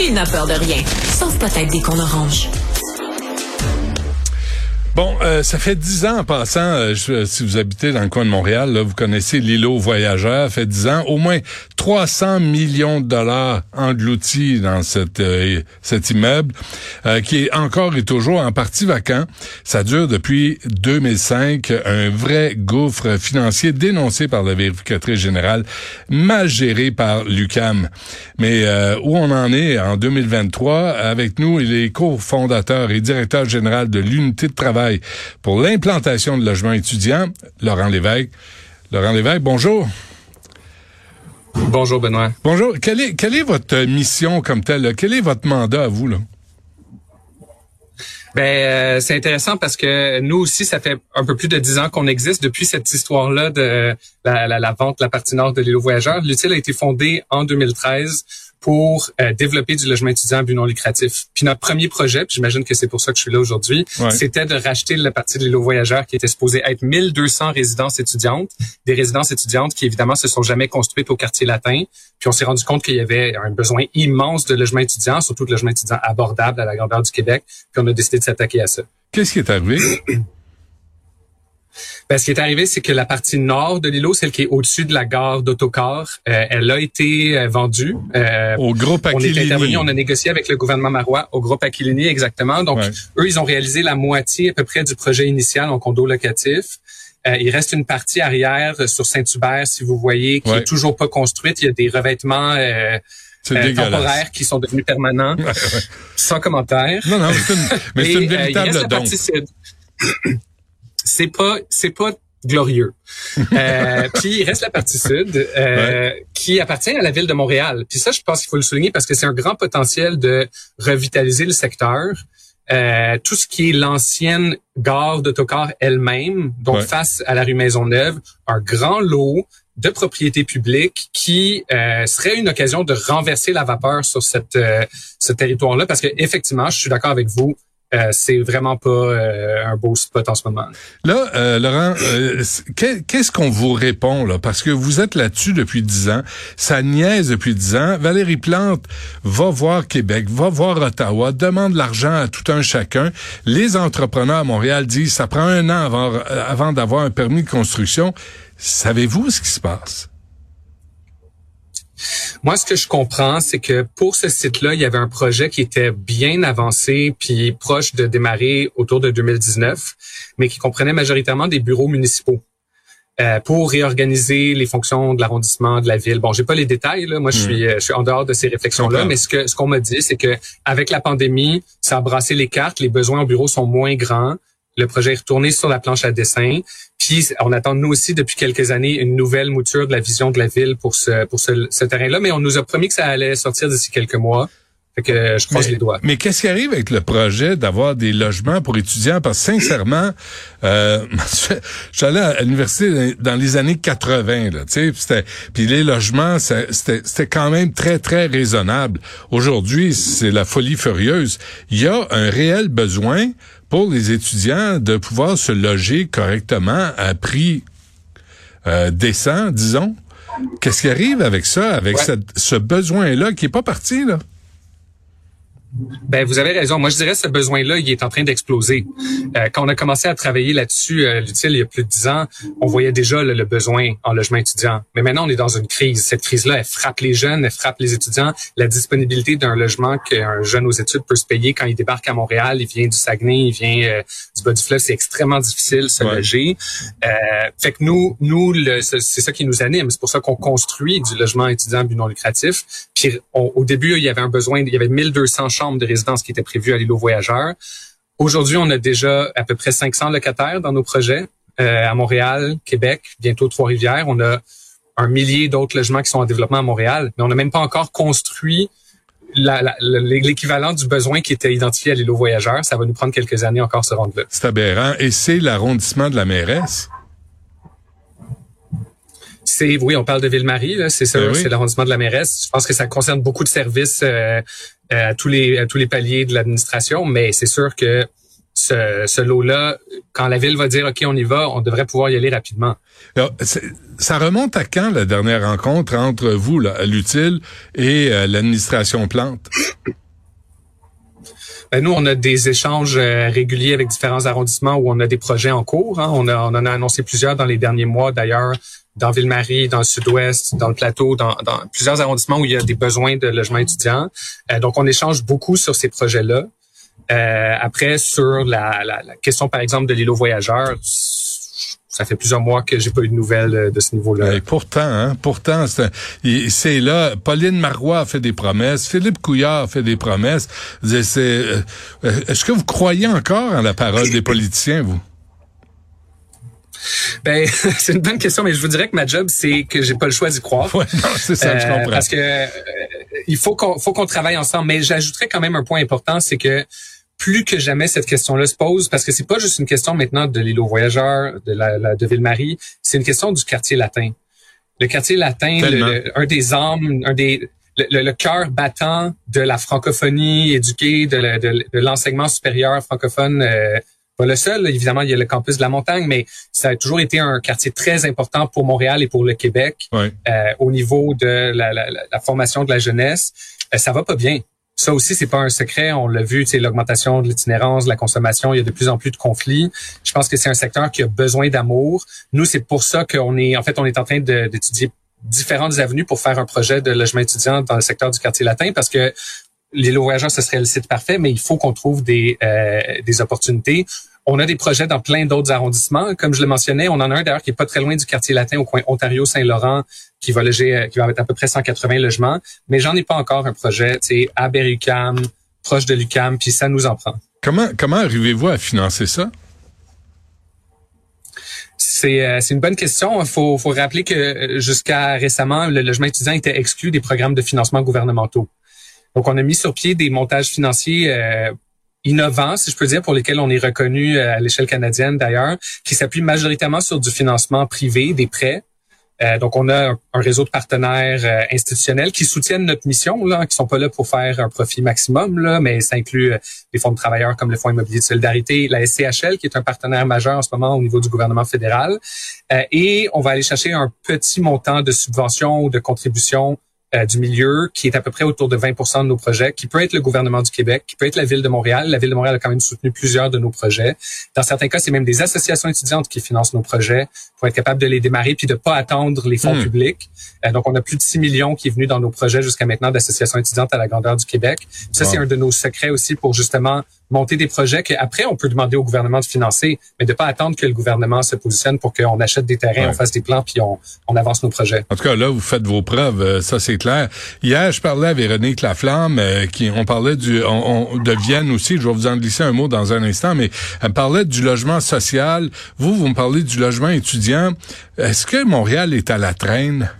Il n'a peur de rien, sauf peut-être des qu'on orange. Bon, euh, ça fait dix ans en passant, euh, je, si vous habitez dans le coin de Montréal, vous connaissez l'îlot voyageur, fait dix ans, au moins 300 millions de dollars engloutis dans euh, cet immeuble, qui est encore et toujours en partie vacant. Ça dure depuis 2005, un vrai gouffre financier dénoncé par la vérificatrice générale, mal géré par l'UCAM. Mais où on en est en 2023, avec nous, il est cofondateur et directeur général de l'unité de travail pour l'implantation de logements étudiants, Laurent Lévesque. Laurent Lévesque, bonjour. Bonjour, Benoît. Bonjour. Quelle est, quelle est votre mission comme telle? Quel est votre mandat à vous, là? Ben, euh, c'est intéressant parce que nous aussi, ça fait un peu plus de dix ans qu'on existe depuis cette histoire-là de la, la, la, vente de la partie nord de l'île aux voyageurs. L'utile a été fondé en 2013 pour euh, développer du logement étudiant à but non lucratif. Puis notre premier projet, j'imagine que c'est pour ça que je suis là aujourd'hui, c'était de racheter la partie de l'île aux voyageurs qui était supposée être 1200 résidences étudiantes, des résidences étudiantes qui évidemment se sont jamais construites au quartier latin. Puis on s'est rendu compte qu'il y avait un besoin immense de logements étudiants, surtout de logements étudiants abordables à la grandeur du Québec. Puis on a décidé de s'attaquer à ça. Qu'est-ce qui est arrivé? Ben, ce qui est arrivé, c'est que la partie nord de l'îlot, celle qui est au-dessus de la gare d'autocar, euh, elle a été euh, vendue. Euh, au groupe Aquilini. On est intervenu, on a négocié avec le gouvernement marois au groupe Aquilini, exactement. Donc, eux, ils ont réalisé la moitié à peu près du projet initial en condo locatif. il reste une partie arrière sur Saint-Hubert, si vous voyez, qui est toujours pas construite. Il y a des revêtements temporaires qui sont devenus permanents. Sans commentaire. Non, non, c'est une, mais c'est une véritable don c'est pas c'est pas glorieux. Euh, puis il reste la partie sud euh, qui appartient à la ville de Montréal. Puis ça, je pense qu'il faut le souligner parce que c'est un grand potentiel de revitaliser le secteur. Euh, tout ce qui est l'ancienne gare d'autocar elle-même, donc face à la rue Maisonneuve, un grand lot de propriété publique qui euh, serait une occasion de renverser la vapeur sur cette, euh, ce territoire-là parce que effectivement, je suis d'accord avec vous, euh, c'est vraiment pas euh, un beau spot en ce moment. Là, euh, Laurent, qu'est-ce qu'on vous répond là? Parce que vous êtes là-dessus depuis dix ans, ça niaise depuis dix ans. Valérie Plante va voir Québec, va voir Ottawa, demande l'argent à tout un chacun. Les entrepreneurs à Montréal disent ça prend un an avant, avant d'avoir un permis de construction. Savez-vous ce qui se passe? Moi, ce que je comprends, c'est que pour ce site-là, il y avait un projet qui était bien avancé puis proche de démarrer autour de 2019, mais qui comprenait majoritairement des bureaux municipaux. Euh, pour réorganiser les fonctions de l'arrondissement de la ville. Bon, j'ai pas les détails là, moi je hmm. suis je suis en dehors de ces réflexions là, mais ce que ce qu'on m'a dit c'est que avec la pandémie, ça a brassé les cartes, les besoins au bureau sont moins grands, le projet est retourné sur la planche à dessin. Puis on attend nous aussi depuis quelques années une nouvelle mouture de la vision de la ville pour ce pour ce, terrain-là, mais on nous a promis que ça allait sortir d'ici quelques mois. Fait que je croise les doigts. Mais qu'est-ce qui arrive avec le projet d'avoir des logements pour étudiants? Parce que sincèrement, euh, j'allais à l'université dans les années 80, là, tu sais, puis les logements, c'était quand même très, très raisonnable. Aujourd'hui, c'est la folie furieuse. Il y a un réel besoin pour les étudiants de pouvoir se loger correctement à prix euh, décent, disons. Qu'est-ce qui arrive avec ça, avec ce besoin-là qui est pas parti, là? Ben, vous avez raison. Moi, je dirais que ce besoin-là, il est en train d'exploser. Euh, quand on a commencé à travailler là-dessus, euh, l'utile, il y a plus de dix ans, on voyait déjà le besoin en logement étudiant. Mais maintenant, on est dans une crise. Cette crise-là, elle frappe les jeunes, elle frappe les étudiants. La disponibilité d'un logement qu'un jeune aux études peut se payer quand il débarque à Montréal, il vient du Saguenay, il vient euh, du bas du fleuve, c'est extrêmement difficile de se loger. fait que nous, nous, c'est ça qui nous anime. C'est pour ça qu'on construit du logement étudiant but non lucratif. Puis au début, il y avait un besoin, il y avait 1200 chambres de résidence qui était prévues à l'île aux voyageurs. Aujourd'hui, on a déjà à peu près 500 locataires dans nos projets euh, à Montréal, Québec, bientôt Trois-Rivières. On a un millier d'autres logements qui sont en développement à Montréal, mais on n'a même pas encore construit l'équivalent du besoin qui était identifié à l'île aux voyageurs. Ça va nous prendre quelques années encore se rendre là. C'est aberrant. Et c'est l'arrondissement de la mairesse? C'est oui, on parle de Ville-Marie, c'est ça, ben c'est l'arrondissement de la mairesse. Je pense que ça concerne beaucoup de services euh, à tous les à tous les paliers de l'administration, mais c'est sûr que ce, ce lot-là, quand la ville va dire OK, on y va, on devrait pouvoir y aller rapidement. Alors, ça remonte à quand la dernière rencontre entre vous, l'utile, et euh, l'administration Plante? Ben, nous, on a des échanges euh, réguliers avec différents arrondissements où on a des projets en cours. Hein. On, a, on en a annoncé plusieurs dans les derniers mois, d'ailleurs, dans Ville-Marie, dans le sud-ouest, dans le plateau, dans, dans, plusieurs arrondissements où il y a des besoins de logements étudiants. Euh, donc, on échange beaucoup sur ces projets-là. Euh, après, sur la, la, la, question, par exemple, de l'îlot voyageur, ça fait plusieurs mois que j'ai pas eu de nouvelles euh, de ce niveau-là. Et pourtant, hein, pourtant, c'est là. Pauline Marois a fait des promesses, Philippe Couillard a fait des promesses. Euh, est-ce que vous croyez encore en la parole des politiciens, vous? Ben, c'est une bonne question, mais je vous dirais que ma job, c'est que j'ai pas le choix d'y croire. Ouais, c'est ça, je comprends. parce que il faut qu'on faut qu'on travaille ensemble. Mais j'ajouterais quand même un point important, c'est que plus que jamais cette question-là se pose parce que c'est pas juste une question maintenant de l'îlot voyageur, de la, de Ville-Marie, c'est une question du quartier latin. Le quartier latin, un des âmes, un des le, cœur battant de la francophonie éduquée, de, l'enseignement supérieur francophone. Euh, pas le seul, évidemment, il y a le campus de la montagne, mais ça a toujours été un quartier très important pour Montréal et pour le Québec euh, au niveau de la, la, formation de la jeunesse. Euh, ça va pas bien. Ça aussi, c'est pas un secret. On l'a vu, c'est l'augmentation de l'itinérance, de la consommation. Il y a de plus en plus de conflits. Je pense que c'est un secteur qui a besoin d'amour. Nous, c'est pour ça qu'on est, en fait, on est en train d'étudier différentes avenues pour faire un projet de logement étudiant dans le secteur du quartier latin parce que les voyageurs, ce serait le site parfait, mais il faut qu'on trouve des, euh, des opportunités. On a des projets dans plein d'autres arrondissements. Comme je le mentionnais, on en a un d'ailleurs qui est pas très loin du quartier latin au coin Ontario-Saint-Laurent qui va loger, euh, qui va être à peu près 180 logements. Mais j'en ai pas encore un projet, tu sais, à Berry-UQAM, proche de l'UQAM, puis ça nous en prend. Comment, comment arrivez-vous à financer ça? C'est euh, une bonne question. Il faut, faut rappeler que euh, jusqu'à récemment, le logement étudiant était exclu des programmes de financement gouvernementaux. Donc, on a mis sur pied des montages financiers euh, innovants, si je peux dire, pour lesquels on est reconnu euh, à l'échelle canadienne d'ailleurs, qui s'appuient majoritairement sur du financement privé, des prêts. Euh, donc, on a un, réseau de partenaires euh, institutionnels qui soutiennent notre mission, là, qui sont pas là pour faire un profit maximum, là, mais ça inclut des fonds de travailleurs comme le Fonds immobilier de solidarité, la SCHL, qui est un partenaire majeur en ce moment au niveau du gouvernement fédéral. et on va aller chercher un petit montant de subventions ou de contributions euh, du milieu qui est à peu près autour de 20 de nos projets, qui peut être le gouvernement du Québec, qui peut être la ville de Montréal. La ville de Montréal a quand même soutenu plusieurs de nos projets. Dans certains cas, c'est même des associations étudiantes qui financent nos projets pour être capable de les démarrer puis de pas attendre les fonds hmm. publics. Euh, donc, on a plus de 6 millions qui est venu dans nos projets jusqu'à maintenant d'associations étudiantes à la grandeur du Québec. Ça, c'est un de nos secrets aussi pour justement monter des projets qu'après, on peut demander au gouvernement de financer, mais de pas attendre que le gouvernement se positionne pour qu'on achète des terrains, on fasse des plans, puis on, on, avance nos projets. En tout cas, là, vous faites vos preuves, euh, ça c'est clair. Hier, je parlais à Véronique Laflamme, euh, qui on parlait du on, de Vienne aussi, je vais vous en glisser un mot dans un instant, mais elle parlait du logement social. Vous, vous me parlez du logement étudiant. Est-ce que Montréal est à la traîne?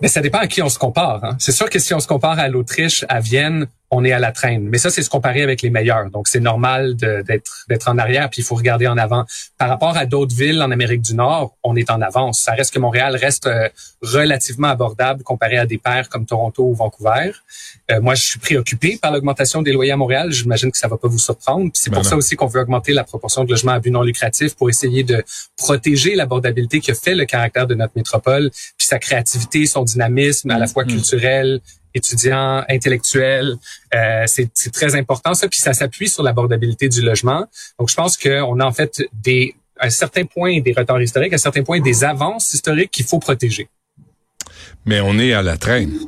Mais ça dépend à qui on se compare. Hein. C'est sûr que si on se compare à l'Autriche, à Vienne, on est à la traîne. Mais ça, c'est se comparer avec les meilleurs. Donc, c'est normal d'être d'être en arrière, puis il faut regarder en avant. Par rapport à d'autres villes en Amérique du Nord, on est en avance. Ça reste que Montréal reste euh, relativement abordable comparé à des pairs comme Toronto ou Vancouver. Euh, moi, je suis préoccupé par l'augmentation des loyers à Montréal. J'imagine que ça va pas vous surprendre. C'est pour ben ça aussi qu'on veut augmenter la proportion de logements à but non lucratif pour essayer de protéger l'abordabilité qui a fait le caractère de notre métropole, puis sa créativité, son dynamisme à la fois mm. culturel, étudiants, intellectuels. Euh, c'est très important ça, puis ça s'appuie sur l'abordabilité du logement. Donc, je pense qu'on a en fait des à un certain point des retards historiques, à un certain point des avances historiques qu'il faut protéger. Mais on est à la traîne.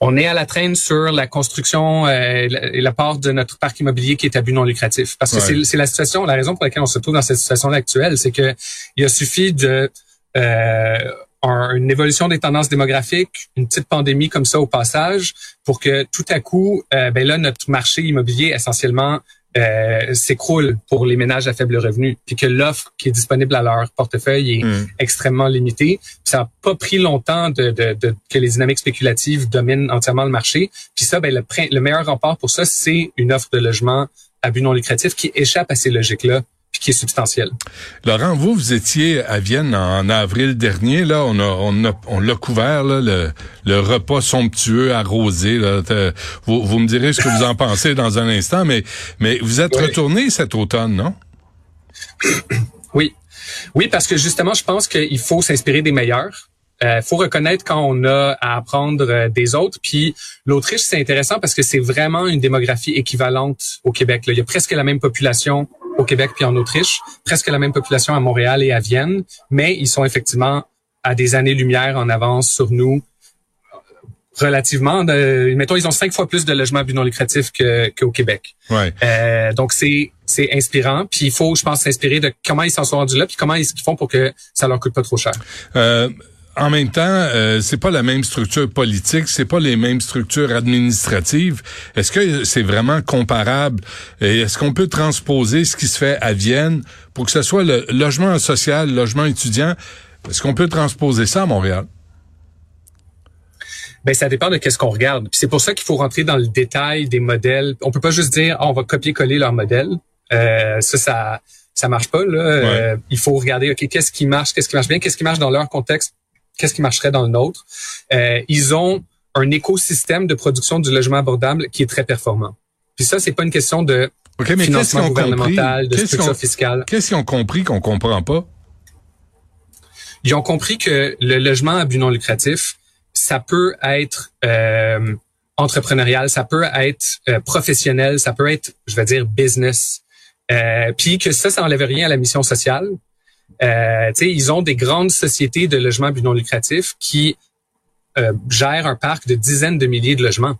On est à la traîne sur la construction euh, et la part de notre parc immobilier qui est à but non lucratif. Parce que c'est la situation, la raison pour laquelle on se trouve dans cette situation actuelle, c'est que il a suffi de euh, une évolution des tendances démographiques, une petite pandémie comme ça au passage, pour que tout à coup, euh, ben là, notre marché immobilier essentiellement euh, s'écroule pour les ménages à faible revenu, puis que l'offre qui est disponible à leur portefeuille est mm. extrêmement limitée. ça n'a pas pris longtemps de, que les dynamiques spéculatives dominent entièrement le marché. Puis ça, ben, le, le meilleur rempart pour ça, c'est une offre de logement à but non lucratif qui échappe à ces logiques-là puis qui est substantiel. Laurent, vous, vous étiez à Vienne en avril dernier. Là, on a, on a, on l'a couvert là, le, le repas somptueux arrosé. Là. Vous, vous me direz ce que vous en pensez dans un instant, mais mais vous êtes retourné cet automne, non? Oui, oui, parce que justement, je pense qu'il faut s'inspirer des meilleurs. Il euh, faut reconnaître quand on a à apprendre euh, des autres. Puis l'Autriche, c'est intéressant parce que c'est vraiment une démographie équivalente au Québec. Il y a presque la même population au Québec puis en Autriche, presque la même population à Montréal et à Vienne, mais ils sont effectivement à des années-lumière en avance sur nous relativement. De, mettons, ils ont cinq fois plus de logements but non lucratifs qu'au Québec. Ouais. Euh, donc c'est c'est inspirant. Puis il faut, je pense, s'inspirer de comment ils s'en sont rendus là, puis comment ils font pour que ça leur coûte pas trop cher. Euh, en même temps, euh, c'est pas la même structure politique, c'est pas les mêmes structures administratives. Est-ce que c'est vraiment comparable? Et est-ce qu'on peut transposer ce qui se fait à Vienne pour que ce soit le logement social, le logement étudiant? Est-ce qu'on peut transposer ça à Montréal? Ben ça dépend de qu'est-ce qu'on regarde. Puis c'est pour ça qu'il faut rentrer dans le détail des modèles. On peut pas juste dire ah, on va copier-coller leur modèle. Euh, ça, ça ça marche pas là. Euh, il faut regarder ok qu'est-ce qui marche, qu'est-ce qui marche bien, qu'est-ce qui marche dans leur contexte qu'est-ce qui marcherait dans le nôtre. Euh, ils ont un écosystème de production du logement abordable qui est très performant. Puis ça, c'est pas une question de financement gouvernemental, de structure fiscale. Qu'est-ce qu'ils ont compris qu'on comprend pas? Ils ont compris que le logement à but non lucratif, ça peut être euh, entrepreneurial, ça peut être euh, professionnel, ça peut être, je vais dire, business. Euh, puis que ça, ça n'enlève rien à la mission sociale. Euh, ils ont des grandes sociétés de logements non lucratifs qui euh, gèrent un parc de dizaines de milliers de logements.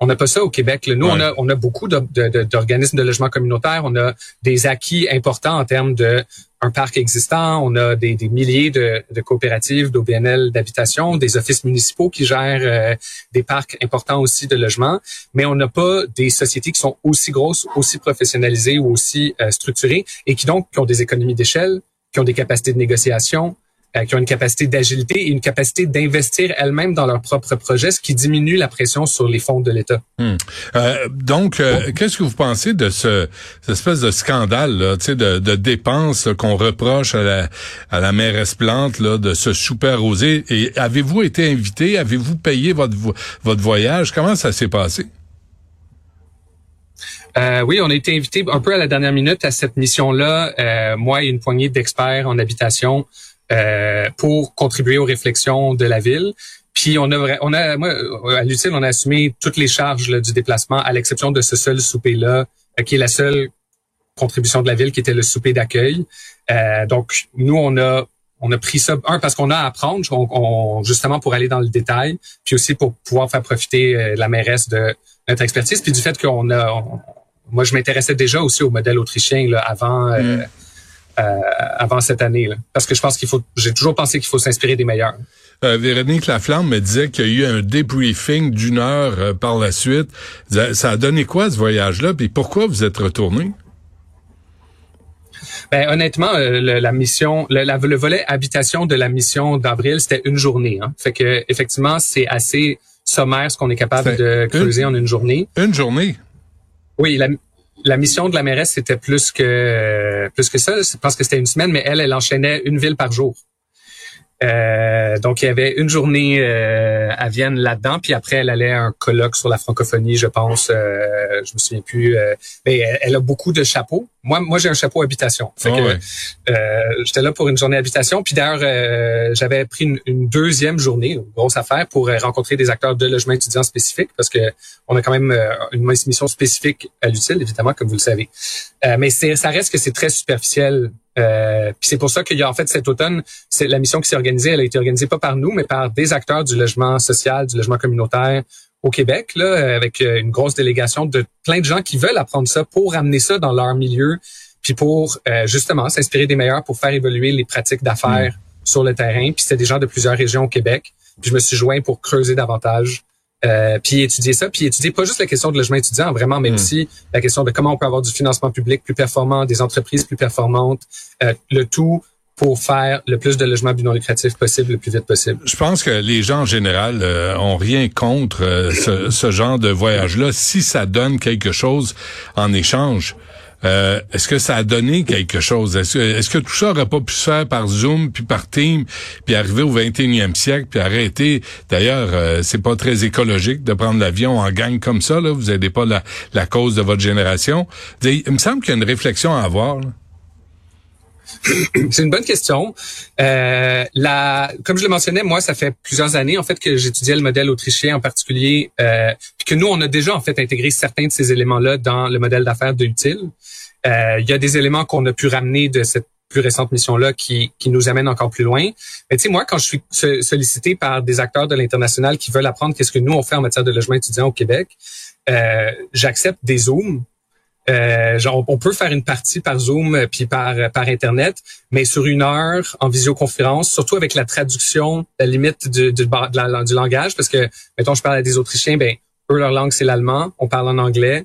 On n'a pas ça au Québec. Nous, on, a, on a beaucoup d'organismes de, de, logement communautaire. On a des acquis importants en termes de un parc existant. On a des, des milliers de, de coopératives, d'OBNL d'habitation, des offices municipaux qui gèrent euh, des parcs importants aussi de logements. Mais on n'a pas des sociétés qui sont aussi grosses, aussi professionnalisées ou aussi euh, structurées et qui donc qui ont des économies d'échelle, qui ont des capacités de négociation, euh, qui ont une capacité d'agilité et une capacité d'investir elles-mêmes dans leurs propres projets, ce qui diminue la pression sur les fonds de l'État. Hmm. Euh, donc, euh, qu'est-ce que vous pensez de ce cette espèce de scandale là, de, de dépenses qu'on reproche à la, à la mairesse Plante là, de ce super rosé? Et avez-vous été invité? Avez-vous payé votre, votre voyage? Comment ça s'est passé? Euh, oui, on a été invité un peu à la dernière minute à cette mission-là, euh, moi et une poignée d'experts en habitation, euh, pour contribuer aux réflexions de la ville. Puis on a, on a, moi, à l'utile, on a assumé toutes les charges du déplacement, à l'exception de ce seul souper-là, qui est la seule contribution de la ville, qui était le souper d'accueil. donc nous, on a on a pris ça un parce qu'on a à apprendre, justement pour aller dans le détail, puis aussi pour pouvoir faire profiter la mairesse de notre expertise, puis du fait qu'on a moi, je m'intéressais déjà aussi au modèle autrichien là, avant, euh, mm. euh, avant cette année. Là, parce que je pense qu'il faut, j'ai toujours pensé qu'il faut s'inspirer des meilleurs. Euh, Véronique Laflamme me disait qu'il y a eu un débriefing d'une heure euh, par la suite. Ça a donné quoi ce voyage-là? Puis pourquoi vous êtes retourné? Ben, honnêtement, la mission, le, le, volet habitation de la mission d'avril, c'était une journée. Hein. Fait que effectivement, c'est assez sommaire ce qu'on est capable de creuser en une journée. Une journée. Oui, la, mission de la mairesse, c'était plus que plus que ça. Je pense que c'était une semaine, mais elle, elle enchaînait une ville par jour. Euh, donc, il y avait une journée euh, à Vienne là-dedans, puis après, elle allait à un colloque sur la francophonie, je pense. Euh, je me souviens plus. Euh, mais elle, a beaucoup de chapeaux. Moi, moi, j'ai un chapeau habitation. Fait ah que, euh, j'étais là pour une journée habitation. Puis d'ailleurs, euh, j'avais pris une, une, deuxième journée, une grosse affaire, pour rencontrer des acteurs de logement étudiant spécifiques, parce que on a quand même une mission spécifique à l'utile, évidemment, comme vous le savez. mais ça reste que c'est très superficiel euh, puis c'est pour ça qu'il y a en fait cet automne, c'est la mission qui s'est organisée, elle a été organisée pas par nous, mais par des acteurs du logement social, du logement communautaire au Québec, là, avec euh, une grosse délégation de plein de gens qui veulent apprendre ça pour amener ça dans leur milieu, puis pour euh, justement s'inspirer des meilleurs pour faire évoluer les pratiques d'affaires mm. sur le terrain. Puis c'était des gens de plusieurs régions au Québec. Puis je me suis joint pour creuser davantage euh, puis étudier ça, puis étudier pas juste la question de logement étudiant vraiment, mais hmm. aussi la question de comment on peut avoir du financement public plus performant, des entreprises plus performantes, euh, le tout pour faire le plus de logements non lucratifs possible le plus vite possible. Je pense que les gens en général euh, ont rien contre ce, ce, genre de voyage-là si ça donne quelque chose en échange. Euh, est-ce que ça a donné quelque chose? Est-ce que, tout ça aurait pas pu se faire par Zoom, puis par Team, puis arriver au 21e siècle, puis arrêter? D'ailleurs, euh, c'est pas très écologique de prendre l'avion en gang comme ça. Là. Vous n'aidez pas la, cause de votre génération. Il me semble qu'il y a une réflexion à avoir. C'est une bonne question. Euh, la, comme je le mentionnais, moi, ça fait plusieurs années en fait que j'étudiais le modèle autrichien en particulier, euh, puis que nous, on a déjà en fait intégré certains de ces éléments-là dans le modèle d'affaires de Utile. Euh, il y a des éléments qu'on a pu ramener de cette plus récente mission-là qui, qui nous amène encore plus loin. Mais tu sais, moi, quand je suis sollicité par des acteurs de l'international qui veulent apprendre qu'est-ce que nous on fait en matière de logement étudiant au Québec, euh, j'accepte des zooms euh, genre, on peut faire une partie par Zoom euh, puis par euh, par internet, mais sur une heure en visioconférence, surtout avec la traduction, la limite du, du, du langage, parce que mettons, je parle à des Autrichiens, ben eux leur langue c'est l'allemand, on parle en anglais.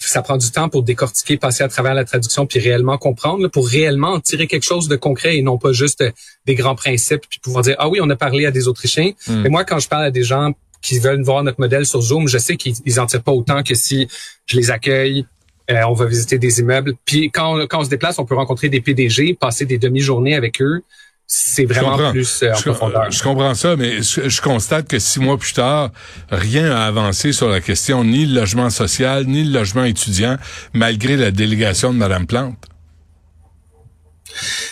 Ça prend du temps pour décortiquer, passer à travers la traduction, puis réellement comprendre, pour réellement en tirer quelque chose de concret et non pas juste des grands principes, puis pouvoir dire ah oui, on a parlé à des Autrichiens. Hmm. Mais moi, quand je parle à des gens qui veulent voir notre modèle sur Zoom, je sais qu'ils en tirent pas autant que si je les accueille euh, on va visiter des immeubles. Puis quand, quand on se déplace, on peut rencontrer des PDG, passer des demi-journées avec eux. C'est vraiment plus euh, en je, profondeur. Je comprends ça, mais je, constate que six mois plus tard, rien n'a avancé sur la question ni le logement social, ni le logement étudiant, malgré la délégation de Mme Plante.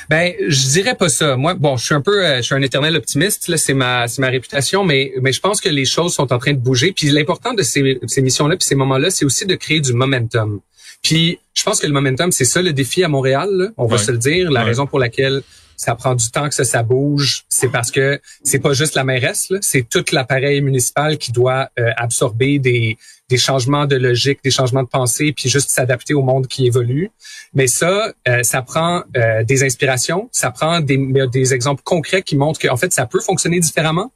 Ben, je dirais pas ça. Moi, bon, je suis un peu, euh, je suis un éternel optimiste. Là, c'est ma, c'est ma réputation, mais, mais je pense que les choses sont en train de bouger. Puis l'important de ces, ces missions-là, puis ces moments-là, c'est aussi de créer du momentum. Puis je pense que le momentum, c'est ça le défi à Montréal. On va se le dire. La raison pour laquelle ça prend du temps que ça, ça bouge, c'est parce que c'est pas juste la mairesse, c'est tout l'appareil municipal qui doit euh, absorber des, des changements de logique, des changements de pensée, puis juste s'adapter au monde qui évolue. Mais ça, euh, ça prend euh, des inspirations, ça prend des, des exemples concrets qui montrent qu'en fait, ça peut fonctionner différemment.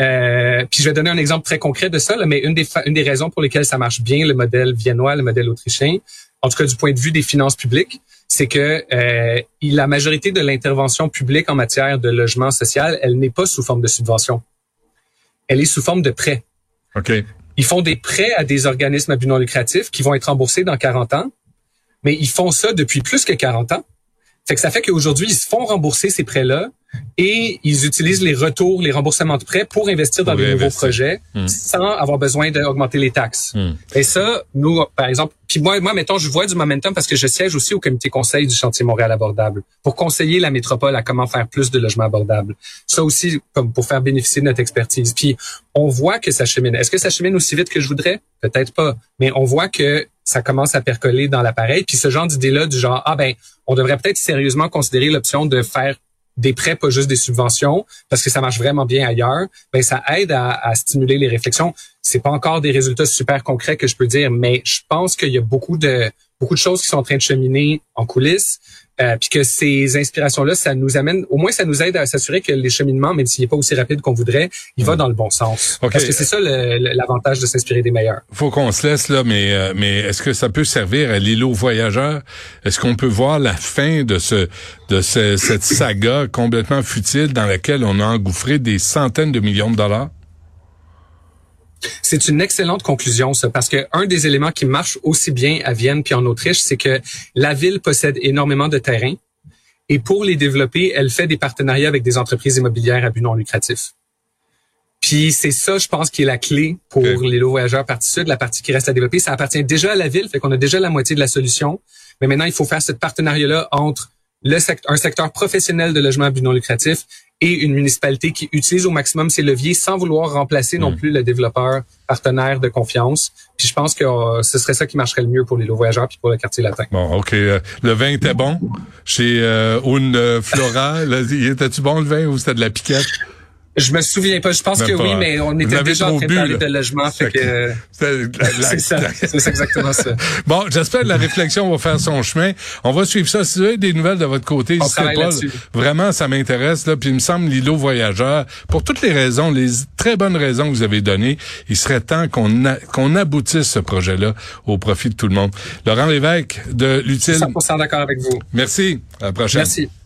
Euh, puis je vais donner un exemple très concret de ça, mais une des, une des raisons pour lesquelles ça marche bien, le modèle viennois, le modèle autrichien, en tout cas du point de vue des finances publiques, c'est que euh, la majorité de l'intervention publique en matière de logement social, elle n'est pas sous forme de subvention. Elle est sous forme de prêt. OK. Ils font des prêts à des organismes à but non lucratif qui vont être remboursés dans 40 ans, mais ils font ça depuis plus que 40 ans. Fait que ça fait qu'aujourd'hui, ils se font rembourser ces prêts-là et ils utilisent les retours, les remboursements de prêts pour investir dans des nouveaux projets hmm. sans avoir besoin d'augmenter les taxes. Hmm. Et ça, nous, par exemple, puis moi, moi, mettons, je vois du momentum parce que je siège aussi au comité conseil du chantier Montréal abordable pour conseiller la métropole à comment faire plus de logements abordables. Ça aussi, comme pour faire bénéficier de notre expertise. Puis on voit que ça chemine. Est-ce que ça chemine aussi vite que je voudrais? Peut-être pas. Mais on voit que ça commence à percoler dans l'appareil. Puis ce genre d'idée-là du genre, ah ben, on devrait peut-être sérieusement considérer l'option de faire des prêts, pas juste des subventions, parce que ça marche vraiment bien ailleurs, ben ça aide à, à stimuler les réflexions. C'est pas encore des résultats super concrets que je peux dire, mais je pense qu'il y a beaucoup de beaucoup de choses qui sont en train de cheminer en coulisses. Euh, puis que ces inspirations-là, ça nous amène, au moins ça nous aide à s'assurer que les cheminements, même s'il n'est pas aussi rapide qu'on voudrait, il va mm. dans le bon sens. Parce que c'est ça l'avantage de s'inspirer des meilleurs. Faut qu'on se laisse là, mais euh, mais est-ce que ça peut servir à l'îlot voyageur? Est-ce qu'on peut voir la fin de ce de cette saga complètement futile dans laquelle on a engouffré des centaines de millions de dollars? C'est une excellente conclusion, ça, parce que un des éléments qui marche aussi bien à Vienne puis en Autriche, c'est que la ville possède énormément de terrain et pour les développer, elle fait des partenariats avec des entreprises immobilières à but non lucratif. Puis c'est ça, je pense, qui est la clé pour les lots voyageurs partie sud, la partie qui reste à développer. Ça appartient déjà à la ville, fait qu'on a déjà la moitié de la solution. Mais maintenant, il faut faire ce partenariat-là entre le un secteur professionnel de logement à but non lucratif et une municipalité qui utilise au maximum ses leviers sans vouloir remplacer non mm. plus le développeur partenaire de confiance. Puis je pense que euh, ce serait ça qui marcherait le mieux pour les lots voyageurs puis pour le quartier latin. Bon, OK. Euh, le vin était bon chez euh, Un Flora. Était-tu bon le vin ou c'était de la piquette? Je me souviens pas. Je pense que oui, mais on était déjà en train de parler de logement. c'est ça. C'est exactement ça. Bon, j'espère que la réflexion va faire son chemin. On va suivre ça. Si vous avez des nouvelles de votre côté, pas. Vraiment, ça m'intéresse. Là. Puis il me semble l'îlot voyageur, pour toutes les raisons, les très bonnes raisons que vous avez données, il serait temps qu'on qu'on aboutisse ce projet-là au profit de tout le monde. Laurent Lévesque de l'utile. 100% d'accord avec vous. Merci. À la prochaine. Merci.